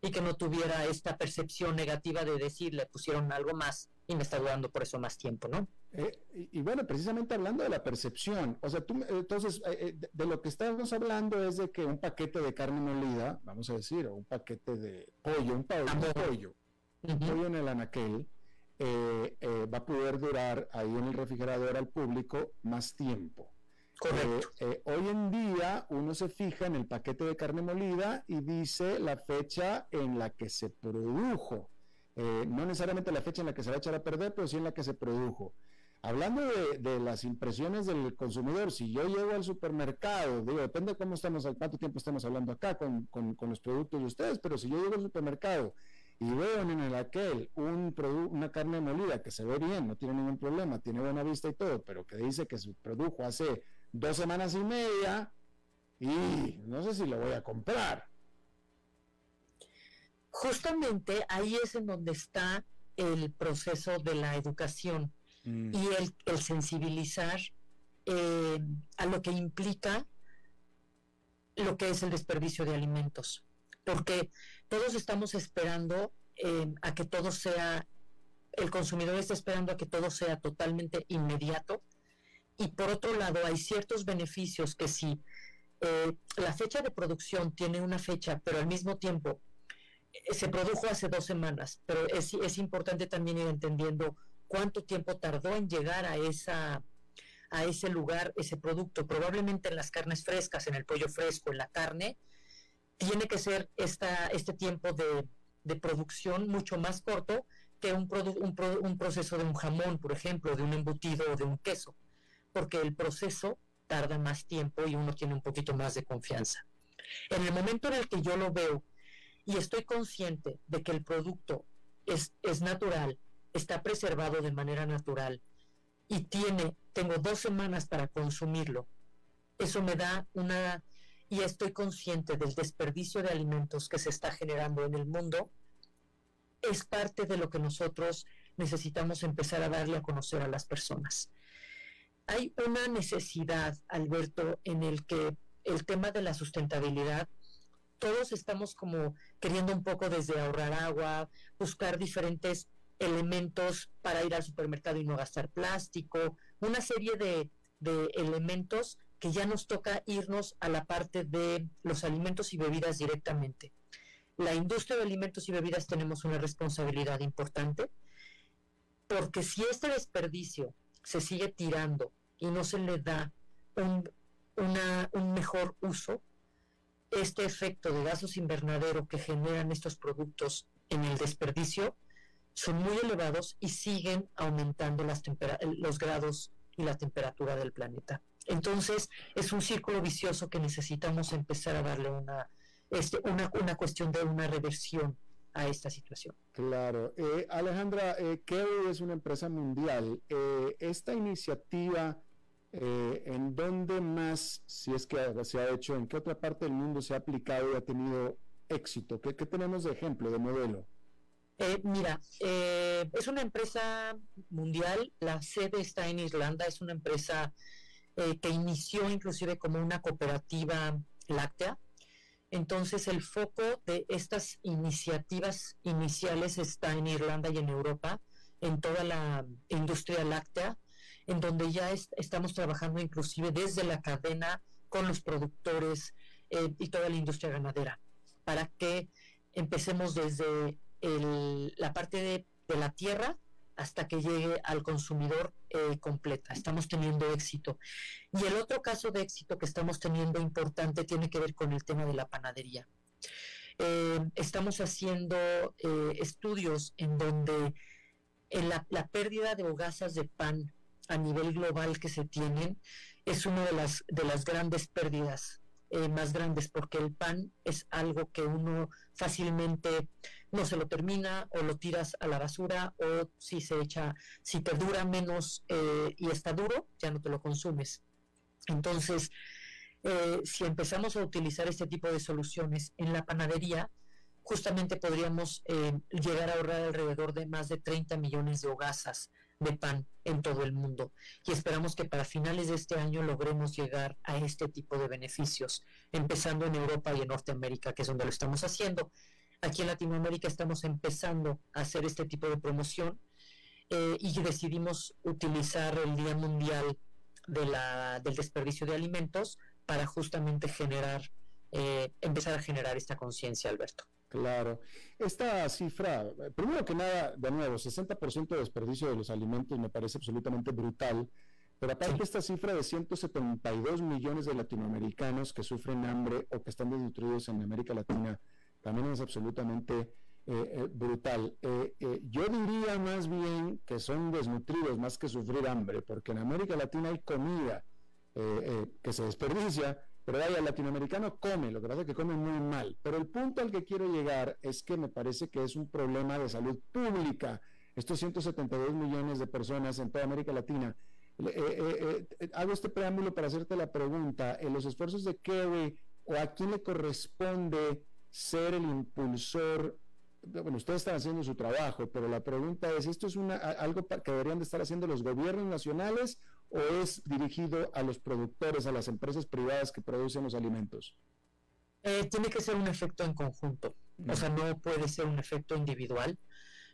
y que no tuviera esta percepción negativa de decir le pusieron algo más y me está durando por eso más tiempo, ¿no? Eh, y, bueno, precisamente hablando de la percepción, o sea, tú, entonces, eh, de, de, lo que estamos hablando es de que un paquete de carne molida, vamos a decir, o un paquete de pollo, un, pollo, un pollo, un pollo en el anaquel, eh, va a poder durar ahí en el refrigerador al público más tiempo. Correcto. hoy en día uno se fija en el paquete de carne molida y dice la fecha en la que se produjo eh, no necesariamente la fecha en la que se va a echar a perder, pero sí en la que se produjo. Hablando de, las impresiones del consumidor, si yo llego al supermercado, digo, depende de cómo estamos, cuánto tiempo estamos hablando acá con, los productos de ustedes, pero si yo llego al supermercado y veo en el aquel un una carne molida que se ve bien, no tiene ningún problema, tiene buena vista y todo, pero que dice que se produjo hace dos semanas y media, y no sé si lo voy a comprar justamente ahí es en donde está el proceso de la educación mm. y el, sensibilizar eh, a lo que implica lo que es el desperdicio de alimentos. Porque todos estamos esperando eh, a que todo sea, el consumidor está esperando a que todo sea totalmente inmediato. Y por otro lado, hay ciertos beneficios que si eh, la fecha de producción tiene una fecha, pero al mismo tiempo se produjo hace dos semanas, pero es, es importante también ir entendiendo cuánto tiempo tardó en llegar a esa a ese lugar ese producto. Probablemente en las carnes frescas, en el pollo fresco, en la carne, tiene que ser esta, este tiempo de, de producción mucho más corto que un, un, un, proceso de un jamón, por ejemplo, de un embutido o de un queso, porque el proceso tarda más tiempo y uno tiene un poquito más de confianza. En el momento en el que yo lo veo y estoy consciente de que el producto es, es natural, está preservado de manera natural y tiene, tengo dos semanas para consumirlo Eso me da una, y estoy consciente del desperdicio de alimentos que se está generando en el mundo, es parte de lo que nosotros necesitamos empezar a darle a conocer a las personas. Hay una necesidad, Alberto, en el que el tema de la sustentabilidad, todos estamos como queriendo un poco desde ahorrar agua, buscar diferentes elementos para ir al supermercado y no gastar plástico, una serie de, elementos que ya nos toca irnos a la parte de los alimentos y bebidas directamente. La industria de alimentos y bebidas tenemos una responsabilidad importante porque si este desperdicio se sigue tirando y no se le da un mejor uso, este efecto de gasos invernadero que generan estos productos en el desperdicio son muy elevados y siguen aumentando las los grados y la temperatura del planeta. Entonces, es un círculo vicioso que necesitamos empezar a darle una, este, una, una cuestión de una reversión a esta situación. Claro. Eh, Alejandra, eh, es una empresa mundial. Eh, esta iniciativa, eh, ¿en dónde más, si es que se ha hecho, en qué otra parte del mundo se ha aplicado y ha tenido éxito? ¿Qué, qué tenemos de ejemplo, de modelo? mira, es una empresa mundial, la sede está en Irlanda, es una empresa que inició inclusive como una cooperativa láctea, entonces el foco de estas iniciativas iniciales está en Irlanda y en Europa, en toda la industria láctea, en donde ya estamos trabajando inclusive desde la cadena con los productores eh, y toda la industria ganadera, para que empecemos desde la parte de la tierra hasta que llegue al consumidor eh, completa. Estamos teniendo éxito. Y el otro caso de éxito que estamos teniendo importante tiene que ver con el tema de la panadería. Eh, estamos haciendo eh, estudios en donde en la, la, pérdida de hogazas de pan a nivel global que se tienen es una de las, de las grandes pérdidas eh, más grandes, porque el pan es algo que uno fácilmente no se lo termina o lo tiras a la basura o si se echa, si te dura menos eh, y está duro, ya no te lo consumes. Entonces, eh, si empezamos a utilizar este tipo de soluciones en la panadería, justamente podríamos llegar a ahorrar alrededor de más de 30 millones de hogazas de pan en todo el mundo y esperamos que para finales de este año logremos llegar a este tipo de beneficios, empezando en Europa y en Norteamérica, que es donde lo estamos haciendo. Aquí en Latinoamérica estamos empezando a hacer este tipo de promoción eh, y decidimos utilizar el Día Mundial de la, del Desperdicio de Alimentos para justamente generar, eh, empezar a generar esta conciencia, Alberto. Claro. Esta cifra, primero que nada, de nuevo, 60% de desperdicio de los alimentos me parece absolutamente brutal, pero aparte esta cifra de 172 millones de latinoamericanos que sufren hambre o que están desnutridos en América Latina, también es absolutamente eh, eh, brutal. Eh, yo diría más bien que son desnutridos más que sufrir hambre, porque en América Latina hay comida que se desperdicia, pero vaya, el latinoamericano come, lo que pasa es que come muy mal. Pero el punto al que quiero llegar es que me parece que es un problema de salud pública. Estos 172 millones de personas en toda América Latina. Eh, eh, eh, hago este preámbulo para hacerte la pregunta. En los esfuerzos de Kerry, ¿o a quién le corresponde ser el impulsor bueno, ustedes están haciendo su trabajo, pero la pregunta es, ¿esto es una, algo que deberían de estar haciendo los gobiernos nacionales o es dirigido a los productores, a las empresas privadas que producen los alimentos? Eh, tiene que ser un efecto en conjunto, o sea, no puede ser un efecto individual.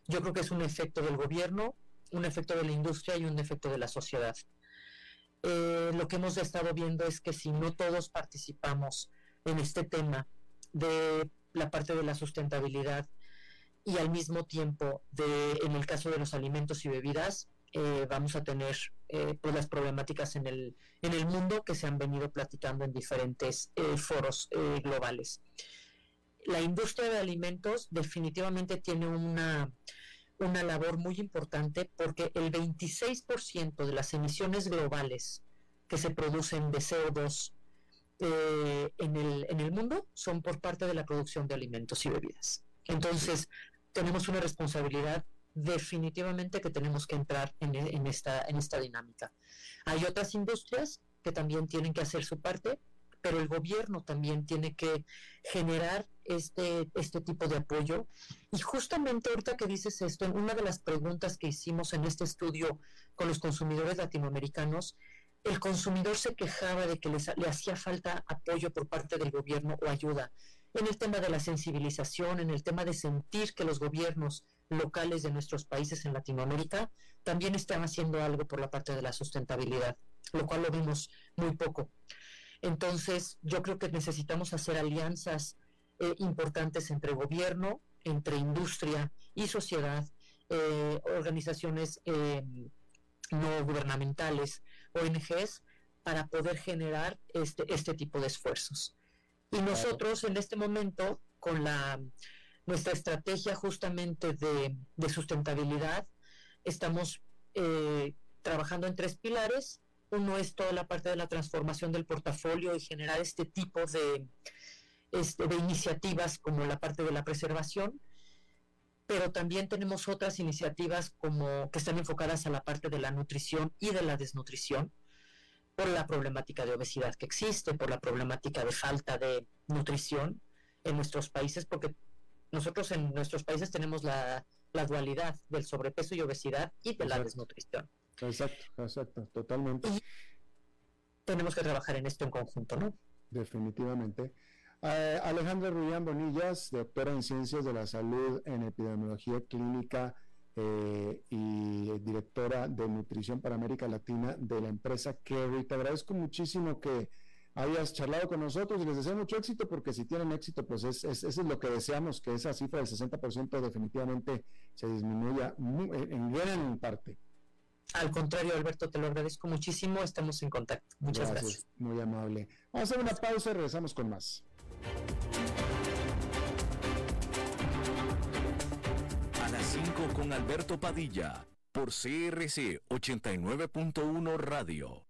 Yo creo que es un efecto del gobierno, un efecto de la industria y un efecto de la sociedad. Eh, lo que hemos estado viendo es que si no todos participamos en este tema de la parte de la sustentabilidad, y al mismo tiempo, de, en el caso de los alimentos y bebidas, eh, vamos a tener eh, pues las problemáticas en el, en el mundo que se han venido platicando en diferentes eh, foros globales. La industria de alimentos definitivamente tiene una, una labor muy importante porque el 26% de las emisiones globales que se producen de CO2 en, el, en el mundo son por parte de la producción de alimentos y bebidas. Entonces, tenemos una responsabilidad definitivamente que tenemos que entrar en, esta, en esta dinámica. Hay otras industrias que también tienen que hacer su parte, pero el gobierno también tiene que generar este, este tipo de apoyo. Y justamente ahorita que dices esto, en una de las preguntas que hicimos en este estudio con los consumidores latinoamericanos, el consumidor se quejaba de que le hacía falta apoyo por parte del gobierno o ayuda en el tema de la sensibilización, en el tema de sentir que los gobiernos locales de nuestros países en Latinoamérica también están haciendo algo por la parte de la sustentabilidad, lo cual lo vimos muy poco. Entonces, yo creo que necesitamos hacer alianzas eh, importantes entre gobierno, entre industria y sociedad, eh, organizaciones eh, no gubernamentales, ONGs, para poder generar este, este tipo de esfuerzos. Y nosotros en este momento, con la nuestra estrategia justamente de, sustentabilidad, estamos eh, trabajando en tres pilares. Uno es toda la parte de la transformación del portafolio y generar este tipo de, este, de iniciativas como la parte de la preservación, pero también tenemos otras iniciativas como que están enfocadas a la parte de la nutrición y de la desnutrición por la problemática de obesidad que existe, por la problemática de falta de nutrición en nuestros países, porque nosotros en nuestros países tenemos la, dualidad del sobrepeso y obesidad y de la desnutrición. Exacto, exacto, totalmente. tenemos que trabajar en esto en conjunto, ¿no? Definitivamente. Eh, Alejandra Rullán Bonillas, doctora en Ciencias de la Salud en Epidemiología Clínica eh, y directora de nutrición para América Latina de la empresa Kerry. Te agradezco muchísimo que hayas charlado con nosotros y les deseo mucho éxito porque si tienen éxito, pues es, eso es lo que deseamos, que esa cifra del 60% definitivamente se disminuya en gran parte. Al contrario, Alberto, te lo agradezco muchísimo. Estamos en contacto. Muchas gracias. Muy amable. Vamos a hacer una pausa y regresamos con más. con Alberto Padilla por CRC 89.1 Radio.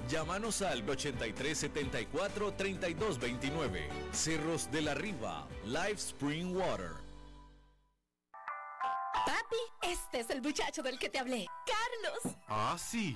Llámanos al 8374 3229. Cerros de la Riva, Live Spring Water. Papi, este es el muchacho del que te hablé, Carlos. Ah, sí.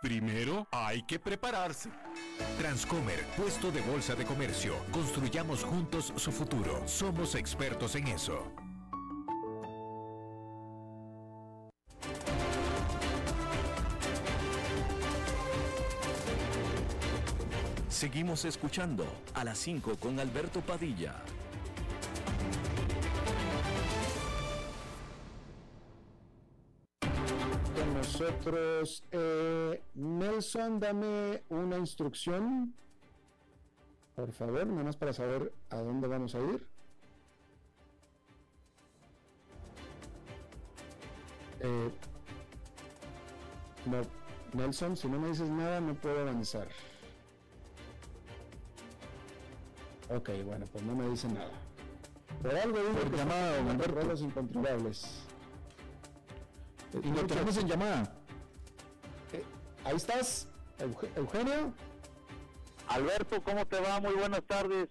primero hay que prepararse. Transcomer, puesto de bolsa de comercio. Construyamos juntos su futuro. Somos expertos en eso. Seguimos escuchando a las 5 con Alberto Padilla. Nosotros, eh, Nelson, dame una instrucción, por favor, nada más para saber a dónde vamos a ir. Eh, no, Nelson, si no me dices nada, no puedo avanzar. Ok, bueno, pues no me dice nada. Por algo digo que llamada, roles incontrolables. Y lo tenemos en llamada. Ahí estás, Eugenio. Alberto, ¿cómo te va? Muy buenas tardes.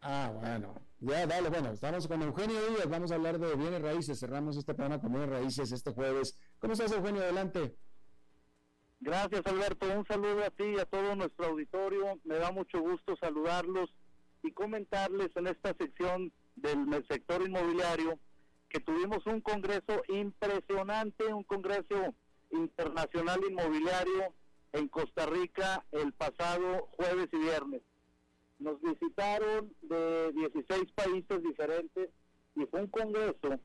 Ah, bueno. Ya, dale, bueno, estamos con Eugenio Díaz, vamos a hablar de bienes raíces, cerramos este programa con bienes raíces este jueves. ¿Cómo estás, Eugenio? Adelante. Gracias, Alberto. Un saludo a ti y a todo nuestro auditorio. Me da mucho gusto saludarlos y comentarles en esta sección del sector inmobiliario que tuvimos un congreso impresionante, un congreso internacional inmobiliario en Costa Rica el pasado jueves y viernes. Nos visitaron de 16 países diferentes y fue un congreso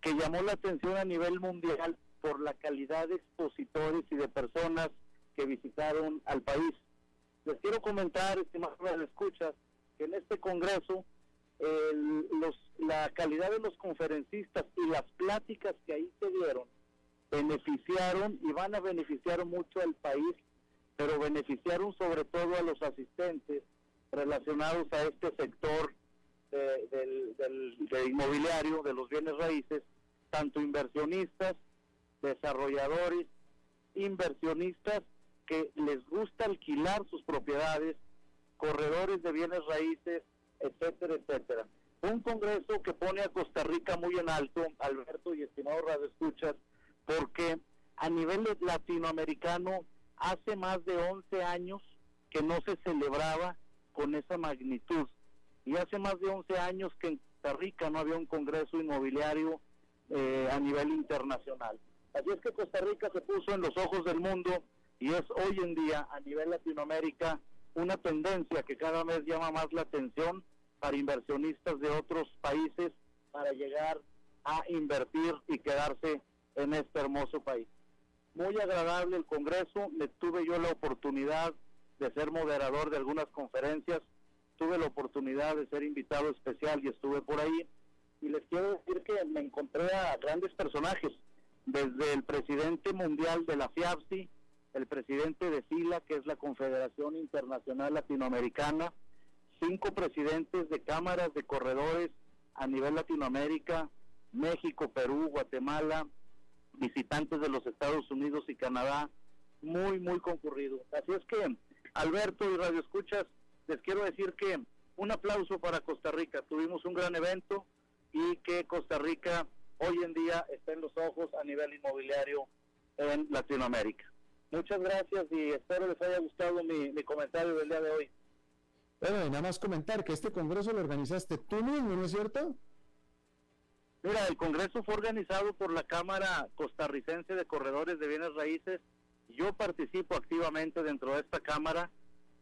que llamó la atención a nivel mundial por la calidad de expositores y de personas que visitaron al país. Les quiero comentar, estimados escuchas, que en este congreso los, la calidad de los conferencistas y las pláticas que ahí se dieron beneficiaron y van a beneficiar mucho al país, pero beneficiaron sobre todo a los asistentes relacionados a este sector del, del inmobiliario, de los bienes raíces, tanto inversionistas, desarrolladores, inversionistas que les gusta alquilar sus propiedades, corredores de bienes raíces, etcétera, etcétera. Un congreso que pone a Costa Rica muy en alto, Alberto y estimado Radio Escuchas, porque a nivel latinoamericano hace más de 11 años que no se celebraba con esa magnitud. Y hace más de 11 años que en Costa Rica no había un congreso inmobiliario eh, a nivel internacional. Así es que Costa Rica se puso en los ojos del mundo y es hoy en día a nivel Latinoamérica una tendencia que cada vez llama más la atención para inversionistas de otros países para llegar a invertir y quedarse en este hermoso país. Muy agradable el Congreso, me tuve yo la oportunidad de ser moderador de algunas conferencias, tuve la oportunidad de ser invitado especial y estuve por ahí y les quiero decir que me encontré a grandes personajes, desde el presidente mundial de la FIAPSI, el presidente de SILA, que es la Confederación Internacional Latinoamericana, cinco presidentes de cámaras de corredores a nivel Latinoamérica, México, Perú, Guatemala, visitantes de los Estados Unidos y Canadá, muy, muy concurrido. Así es que, Alberto y Radio Escuchas, les quiero decir que un aplauso para Costa Rica. Tuvimos un gran evento y que Costa Rica hoy en día está en los ojos a nivel inmobiliario en Latinoamérica. Muchas gracias y espero les haya gustado mi, comentario del día de hoy. Bueno, y nada más comentar que este congreso lo organizaste tú mismo, ¿no es cierto? Mira, el congreso fue organizado por la Cámara Costarricense de Corredores de Bienes Raíces. Yo participo activamente dentro de esta Cámara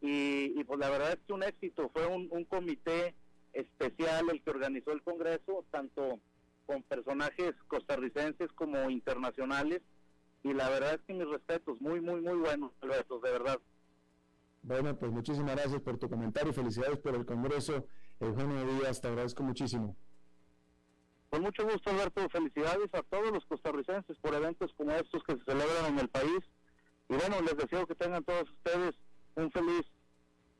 y, pues la verdad es que un éxito. Fue un, comité especial el que organizó el congreso, tanto con personajes costarricenses como internacionales y la verdad es que mis respetos, muy, muy, muy buenos, Alberto, de verdad. Bueno, pues muchísimas gracias por tu comentario, felicidades por el Congreso, Eugenio Díaz, te agradezco muchísimo. Con mucho gusto, Alberto, felicidades a todos los costarricenses por eventos como estos que se celebran en el país. Y bueno, les deseo que tengan todos ustedes un feliz,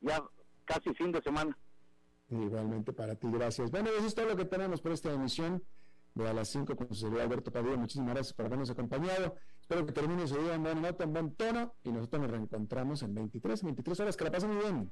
ya casi fin de semana. Igualmente para ti, gracias. Bueno, eso es todo lo que tenemos por esta emisión de a las 5 con su servidor Alberto Padilla. Muchísimas gracias por habernos acompañado. Espero que termine su día en buena nota, en buen tono y nosotros nos reencontramos en 23, 23 horas. Que la pasen muy bien.